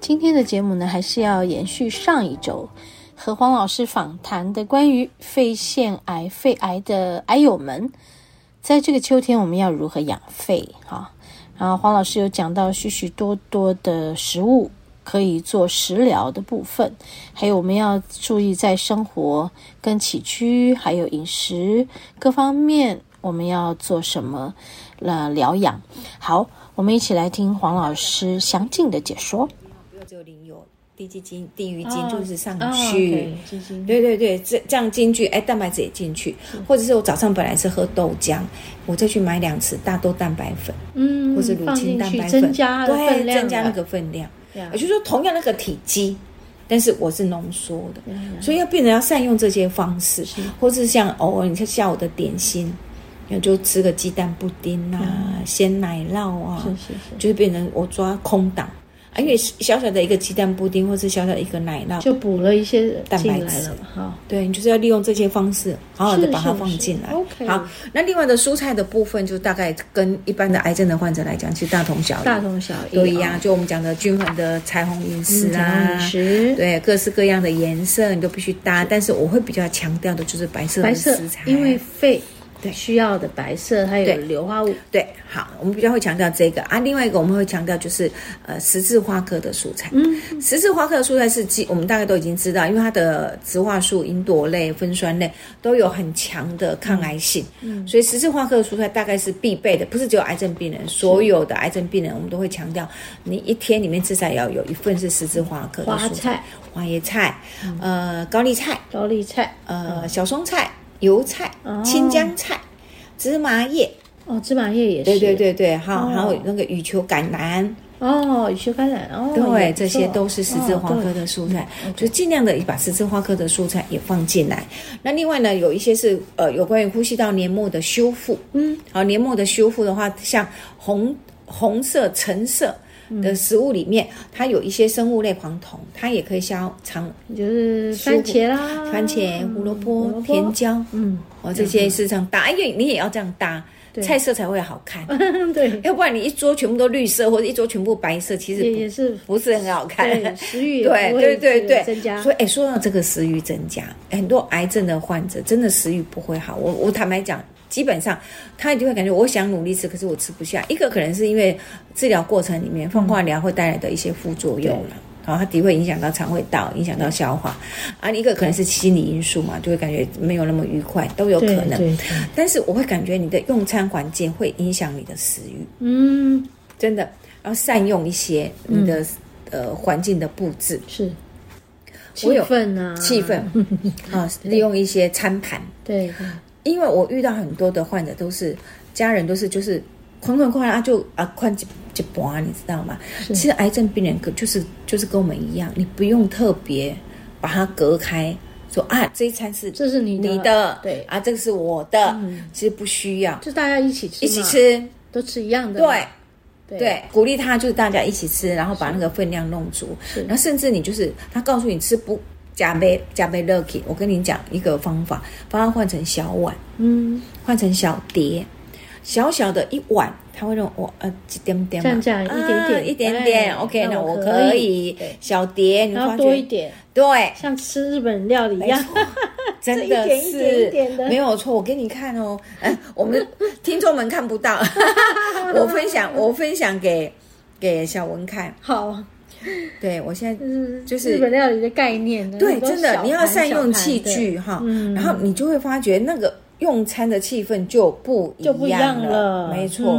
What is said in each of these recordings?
今天的节目呢，还是要延续上一周和黄老师访谈的关于肺腺癌、肺癌的癌友们，在这个秋天我们要如何养肺？哈，然后黄老师有讲到许许多多的食物可以做食疗的部分，还有我们要注意在生活跟起居，还有饮食各方面，我们要做什么那疗养？好。我们一起来听黄老师详尽的解说。有低基金、低鱼精，就是上去。对对对，这这样进去，哎，蛋白质也进去。或者是我早上本来是喝豆浆，我再去买两匙大豆蛋白粉，嗯，或者乳清蛋白粉，增加对，增加那个分量。也就是说，同样那个体积，但是我是浓缩的，所以要病人要善用这些方式，或者是像偶尔你看下午的点心。就吃个鸡蛋布丁啊，嗯、鲜奶酪啊，是是是，就是变成我抓空档，啊，因为小小的一个鸡蛋布丁，或是小小的一个奶酪，就补了一些蛋白质了哈。对，你就是要利用这些方式，好好的把它放进来。OK。好，那另外的蔬菜的部分，就大概跟一般的癌症的患者来讲，其实大同小异，大同小异都一样。就我们讲的均衡的彩虹饮食啊，饮食，对，各式各样的颜色你都必须搭。但是我会比较强调的就是白色的食材，因为肺。对，需要的白色，它有硫化物对。好，我们比较会强调这个啊。另外一个我们会强调就是呃十字花科的蔬菜。嗯，十字花科的蔬菜是基，我们大概都已经知道，因为它的植化素、吲哚类、酚酸类都有很强的抗癌性。嗯，所以十字花科的蔬菜大概是必备的，不是只有癌症病人，所有的癌症病人我们都会强调，你一天里面至少要有一份是十字花科的蔬菜，花菜、花椰菜、呃高丽菜、高丽菜、呃小松菜。油菜、青江菜、哦、芝麻叶。哦，芝麻叶也是。对对对对，好，还有、哦、那个羽球橄榄。哦，羽球橄榄哦，对，这些都是十字花科的蔬菜，哦、就尽量的把十字花科的蔬菜也放进来。那另外呢，有一些是呃有关于呼吸道黏膜的修复，嗯，好，黏膜的修复的话，像红红色、橙色。的食物里面，它有一些生物类黄酮，它也可以消肠，就是番茄啦、番茄、胡萝卜、甜椒，嗯，哦，这些是这样搭，因为你也要这样搭，菜色才会好看。对，要不然你一桌全部都绿色，或者一桌全部白色，其实也是不是很好看。食欲 对对对对增加。所以哎，说到这个食欲增加，很多癌症的患者真的食欲不会好。我我坦白讲。基本上，他一定会感觉我想努力吃，可是我吃不下。一个可能是因为治疗过程里面放化疗会带来的一些副作用了，然后它的确会影响到肠胃道，影响到消化。啊，一个可能是心理因素嘛，就会感觉没有那么愉快，都有可能。但是我会感觉你的用餐环境会影响你的食欲，嗯，真的。要善用一些你的、嗯、呃环境的布置，是气氛啊，气氛 啊，利用一些餐盘，对。对因为我遇到很多的患者都是家人都是就是款款款啊就啊宽几几啊，你知道吗？其实癌症病人可就是就是跟我们一样，你不用特别把它隔开，说啊这一餐是这是你的你的对。啊这个是我的，嗯、其实不需要，就大家一起吃一起吃。都吃一样的，对。对，对鼓励他就是大家一起吃，然后把那个分量弄足，然后甚至你就是他告诉你吃不。加杯加杯 lucky，我跟你讲一个方法，把它换成小碗，嗯，换成小碟，小小的一碗，他会让我呃几点点嘛，这样这样一点点、啊、一点点，OK，那我可以小碟，你要多一点，对，像吃日本料理一样，真的是。没有错。我给你看哦，哎，我们听众们看不到，我分享我分享给给小文看，好。对，我现在就是日本料理的概念。对，真的，你要善用器具哈，然后你就会发觉那个用餐的气氛就不一样了。没错，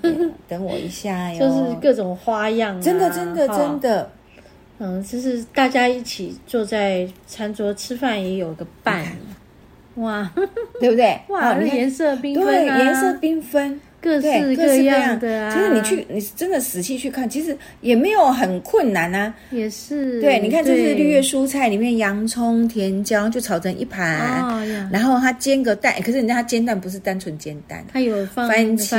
等我一下哟。就是各种花样，真的，真的，真的。嗯，就是大家一起坐在餐桌吃饭，也有个伴。哇，对不对？哇，颜色缤纷，对，颜色缤纷。各式对各样的啊。其实你去，你真的仔细去看，其实也没有很困难啊。也是。对，你看这是绿叶蔬菜里面，洋葱、甜椒就炒成一盘，哦、然后它煎个蛋，可是人家它煎蛋不是单纯煎蛋，它有放番茄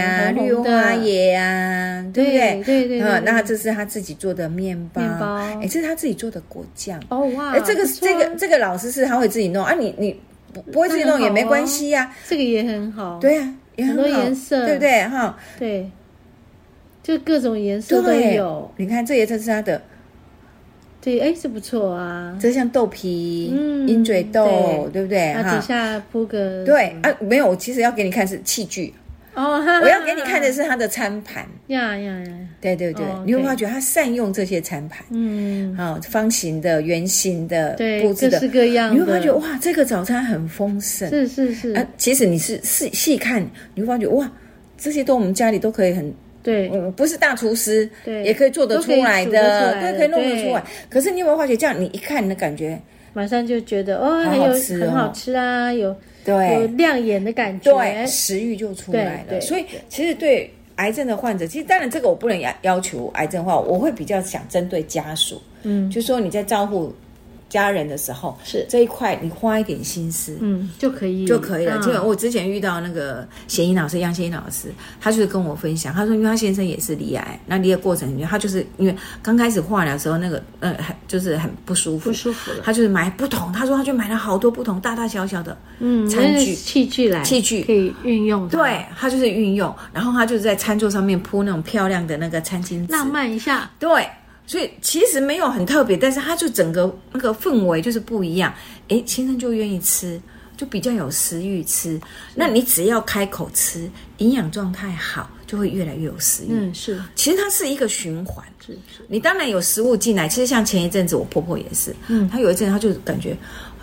啊、绿花椰啊，对不对？对对对。嗯，那这是他自己做的面包，面包，哎，这是他自己做的果酱。哦哇，哎，这个这个这个老师是他会自己弄啊，你你不不会自己弄也没关系呀，这个也很好。对啊。很多颜色，对不对？哈，对，就各种颜色都有。你看，这也是它的，对，哎，是不错啊。这像豆皮，嗯，鹰嘴豆，对不对？啊底下铺个，对啊，没有，我其实要给你看是器具。哦，我要给你看的是他的餐盘。呀呀呀！对对对，你会发觉他善用这些餐盘，嗯，好，方形的、圆形的、布置的，各式各样。你会发觉哇，这个早餐很丰盛。是是是。啊，其实你是细细看，你会发觉哇，这些都我们家里都可以很对，嗯，不是大厨师，对，也可以做得出来的，对，可以弄得出来。可是你有没有发觉，这样你一看，你的感觉马上就觉得哦，很有很好吃啊，有。对，有亮眼的感觉，对，食欲就出来了。所以，其实对癌症的患者，其实当然这个我不能要要求癌症化，我会比较想针对家属，嗯，就说你在照顾家人的时候，是。这一块你花一点心思，嗯，就可以就可以了。就我之前遇到那个贤英老师，杨贤英老师，他就是跟我分享，他说，因为他先生也是离癌，那离的过程里面，他就是因为刚开始化疗的时候，那个呃，很就是很不舒服，不舒服了，他就是买不同，他说他就买了好多不同大大小小的嗯餐具器具来器具。可以运用，对他就是运用，然后他就是在餐桌上面铺那种漂亮的那个餐巾纸，浪漫一下，对。所以其实没有很特别，但是它就整个那个氛围就是不一样。哎，先生就愿意吃，就比较有食欲吃。那你只要开口吃，营养状态好，就会越来越有食欲。嗯，是。其实它是一个循环。是是。你当然有食物进来，其实像前一阵子我婆婆也是，嗯，她有一阵她就感觉。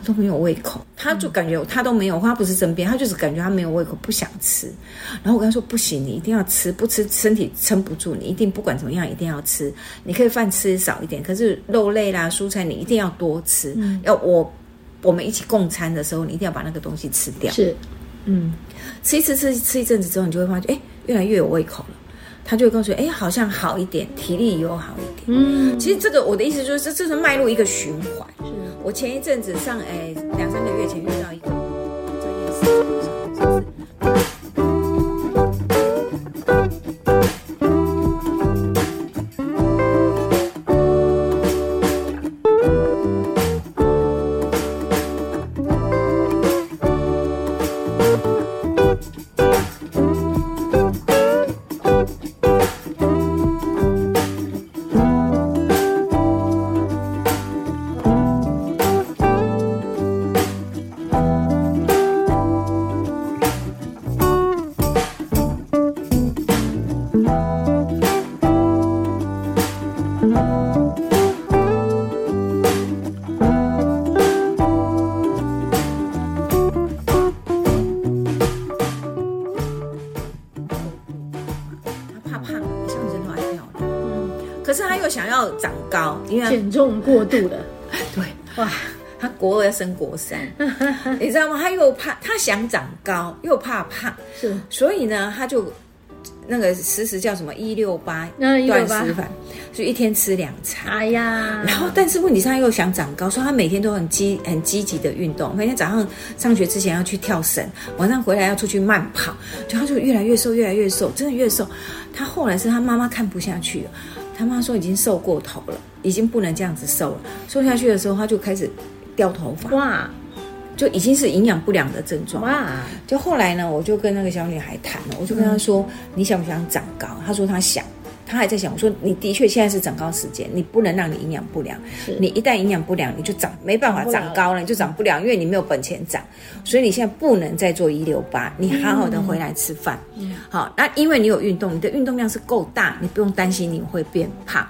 都没有胃口，他就感觉他都没有，他不是生病，他就是感觉他没有胃口，不想吃。然后我跟他说：“不行，你一定要吃，不吃身体撑不住，你一定不管怎么样一定要吃。你可以饭吃少一点，可是肉类啦、蔬菜你一定要多吃。嗯、要我我们一起共餐的时候，你一定要把那个东西吃掉。是，嗯，吃一次吃吃一阵子之后，你就会发觉，哎，越来越有胃口了。他就会告诉说，哎，好像好一点，体力又好一点。嗯，其实这个我的意思就是，这这是迈入一个循环。是。我前一阵子上，哎，两三个月前遇到一个减重过度的，对，哇，他国二要升国三，你知道吗？他又怕，他想长高，又怕胖，是，所以呢，他就那个时时叫什么？一六八断食法，就一天吃两餐。哎呀，然后但是问题是他又想长高，所以他每天都很积很积极的运动，每天早上上学之前要去跳绳，晚上回来要出去慢跑，就他就越来越瘦，越来越瘦，真的越瘦。他后来是他妈妈看不下去了。他妈说已经瘦过头了，已经不能这样子瘦了。瘦下去的时候，他就开始掉头发，哇，就已经是营养不良的症状。哇，就后来呢，我就跟那个小女孩谈了，我就跟她说：“嗯、你想不想长高？”她说她想，她还在想。我说：“你的确现在是长高时间，你不能让你营养不良。你一旦营养不良，你就长没办法长高了，你就长不了，因为你没有本钱长。所以你现在不能再做一六八，你好好的回来吃饭。”嗯好，那因为你有运动，你的运动量是够大，你不用担心你会变胖。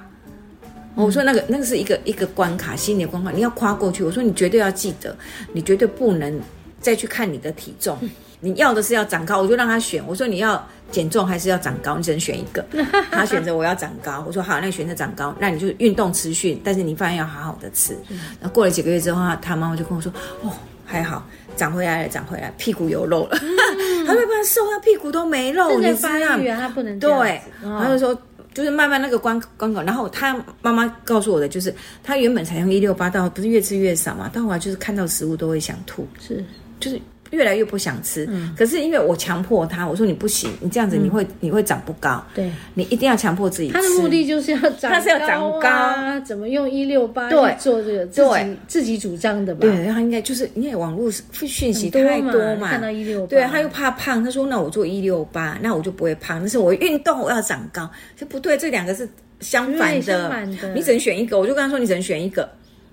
嗯、我说那个那个是一个一个关卡，心理关卡，你要跨过去。我说你绝对要记得，你绝对不能再去看你的体重，你要的是要长高，我就让他选。我说你要减重还是要长高，你只能选一个。他选择我要长高，我说好，那你选择长高，那你就运动持续，但是你饭要好好的吃。那过了几个月之后，他妈妈就跟我说，哦，还好。长回来了，长回来，屁股有肉了。他会变瘦，他屁股都没肉，你知道发育啊，他不能这对样子，哦他就说。就是慢慢那个关关口，然后他妈妈告诉我的就是，他原本才用一六八，到不是越吃越少嘛，到后来就是看到食物都会想吐，是就是越来越不想吃。嗯可是因为我强迫他，我说你不行，你这样子你会、你会长不高，对。你一定要强迫自己吃。他的目的就是要长高、啊，他是要长高怎么用一六八对做这个自己自己主张的吧？对，他应该就是因为网络讯息太多嘛，看到一六八，对，他又怕胖，他说那我做一六八，那我就不会胖。但是我运动我要长高，这不对，这两个是相反的，相反的你只能选一个。我就跟他说，你只能选一个，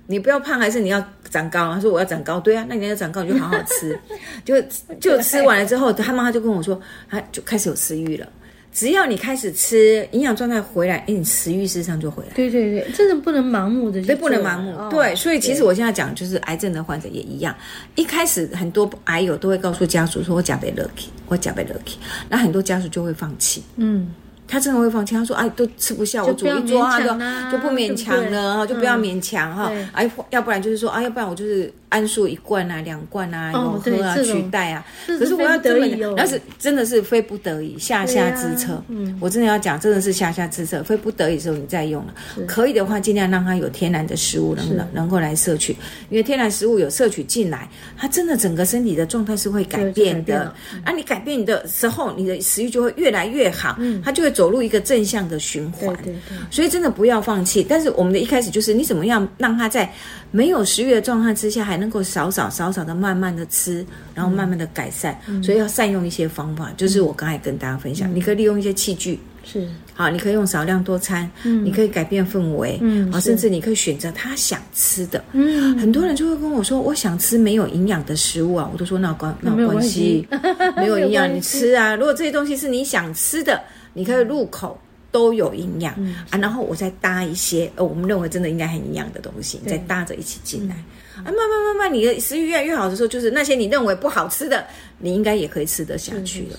你不要胖还是你要长高？他说我要长高，对啊，那你要长高你就好好吃，就就吃完了之后，他妈妈就跟我说，他就开始有食欲了。只要你开始吃，营养状态回来，哎，你食欲事实上就回来。对对对，真的不能盲目的，对，不能盲目。哦、对，所以其实我现在讲，就是癌症的患者也一样。一开始很多癌友都会告诉家属说：“我假被 lucky，我假被 lucky。”那很多家属就会放弃。嗯。他真的会放弃，他说：“哎，都吃不下，我煮一桌啊，就就不勉强了，就不要勉强哈。哎，要不然就是说，啊，要不然我就是安素一罐啊，两罐啊，有喝啊，取代啊。可是我要这么，那是真的是非不得已，下下之策。嗯，我真的要讲，真的是下下之策，非不得已的时候你再用了。可以的话，尽量让它有天然的食物能能能够来摄取，因为天然食物有摄取进来，它真的整个身体的状态是会改变的。啊，你改变你的时候，你的食欲就会越来越好，嗯，他就会。走入一个正向的循环，对对对，所以真的不要放弃。但是我们的一开始就是，你怎么样让它在没有食欲的状态之下，还能够少少少少的慢慢的吃，然后慢慢的改善。嗯、所以要善用一些方法，就是我刚才跟大家分享，嗯、你可以利用一些器具，是。好，你可以用少量多餐，嗯，你可以改变氛围，嗯，甚至你可以选择他想吃的，嗯，很多人就会跟我说，我想吃没有营养的食物啊，我都说那关那有关系，没有营养 你吃啊，如果这些东西是你想吃的。你可以入口都有营养、嗯、啊，然后我再搭一些呃，我们认为真的应该很营养的东西，再搭着一起进来、嗯、啊，慢慢慢慢，你的食欲越来越好的时候，就是那些你认为不好吃的，你应该也可以吃得下去了。是是是。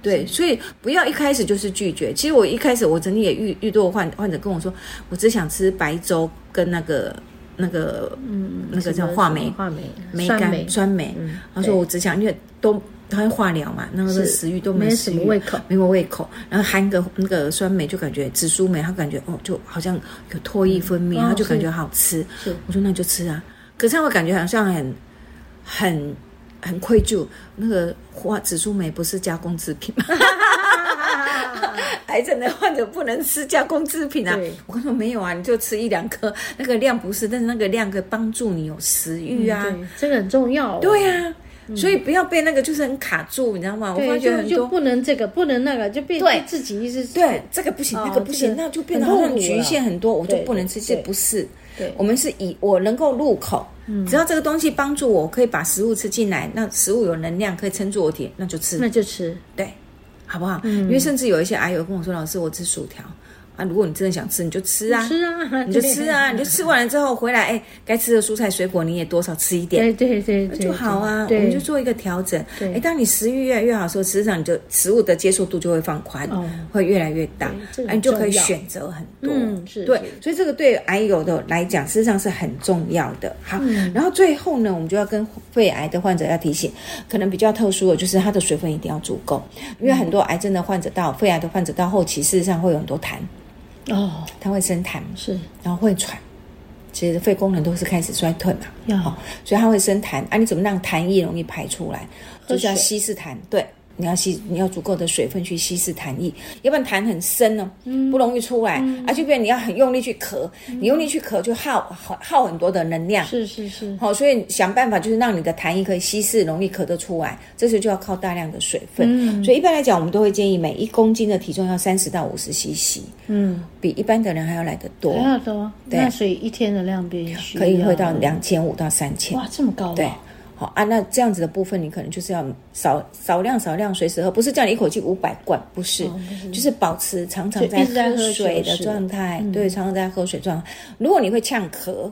对，所以不要一开始就是拒绝。其实我一开始我曾经也遇遇到患患者跟我说，我只想吃白粥跟那个那个嗯那个叫话梅话梅梅干酸梅，他说我只想因为都。他会化疗嘛，那个食欲都没什么胃口，没有胃口。然后含个那个酸梅，就感觉紫苏梅，他感觉哦，就好像有唾液分泌，他就感觉好吃。是，我说那就吃啊。可是他会感觉好像很很很愧疚。那个花紫苏梅不是加工制品吗？癌症的患者不能吃加工制品啊。我跟你说没有啊，你就吃一两颗，那个量不是，但是那个量可以帮助你有食欲啊。这个很重要。对呀。所以不要被那个就是很卡住，你知道吗？我发觉很多就不能这个，不能那个，就变对。自己一直对这个不行，那个不行，那就变得好像局限很多，我就不能吃。这不是，对，我们是以我能够入口，只要这个东西帮助我，可以把食物吃进来，那食物有能量可以撑住我体，那就吃，那就吃，对，好不好？因为甚至有一些癌友跟我说：“老师，我吃薯条。”啊，如果你真的想吃，你就吃啊，吃啊，你就吃啊，你就吃完了之后回来，哎，该吃的蔬菜水果你也多少吃一点，对对对，就好啊。我们就做一个调整。哎，当你食欲越来越好的时候，实际上你就食物的接受度就会放宽，会越来越大，哎，你就可以选择很多。嗯，是对，所以这个对癌友的来讲，实际上是很重要的。好，然后最后呢，我们就要跟肺癌的患者要提醒，可能比较特殊的，就是他的水分一定要足够，因为很多癌症的患者到肺癌的患者到后期，事实上会有很多痰。哦，他会生痰，是，然后会喘，其实肺功能都是开始衰退嘛，要、哦，所以他会生痰。啊。你怎么让痰液容易排出来？就是要稀释痰，对。你要吸，你要足够的水分去稀释痰液，要不然痰很深呢，不容易出来，而且变你要很用力去咳，你用力去咳就耗耗耗很多的能量。是是是。好，所以想办法就是让你的痰液可以稀释，容易咳得出来，这时候就要靠大量的水分。所以一般来讲，我们都会建议每一公斤的体重要三十到五十 CC，嗯，比一般的人还要来得多，还要多。对，那所以一天的量必须可以会到两千五到三千。哇，这么高？对。好啊，那这样子的部分，你可能就是要少少量少量随时喝，不是叫你一口气五百罐，不是，哦、不是就是保持常常在喝水的状态，嗯、对，常常在喝水状态。如果你会呛咳，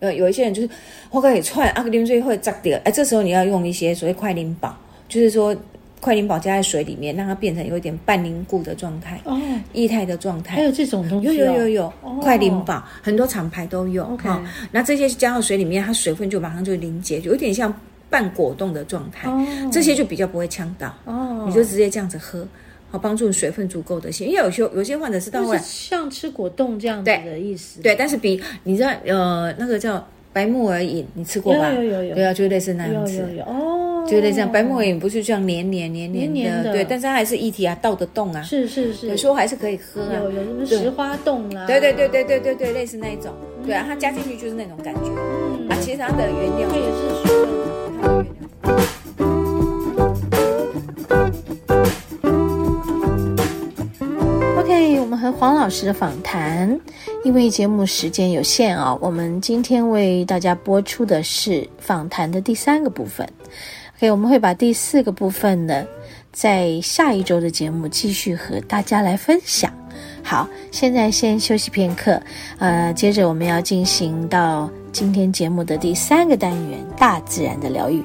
呃，有一些人就是我可以串，阿克林最会扎掉，哎，这时候你要用一些所谓快灵宝，就是说。快灵宝加在水里面，让它变成有一点半凝固的状态，哦，液态的状态。还有这种东西？有有有有，快灵宝很多厂牌都有。OK，那这些加到水里面，它水分就马上就凝结，就有点像半果冻的状态，哦、这些就比较不会呛到。哦，你就直接这样子喝，好帮助水分足够的些。因为有些有些患者是到后来像吃果冻这样子的意思。对，对，但是比你知道呃那个叫白木耳饮，你吃过吧？有有有有。对啊，就类似那样子。有有有哦。就类似这样，白木耳不是这样黏黏黏黏的，黏黏的对，但是它还是液体啊，倒得动啊。是是是。有时候还是可以喝啊。有有什么石花冻啊？对对对对对对对，类似那一种。对啊，它加进去就是那种感觉。嗯啊，其实它的原料。它也是水分，它的原料。OK，我们和黄老师的访谈，因为节目时间有限啊，我们今天为大家播出的是访谈的第三个部分。OK，我们会把第四个部分呢，在下一周的节目继续和大家来分享。好，现在先休息片刻，呃，接着我们要进行到今天节目的第三个单元——大自然的疗愈。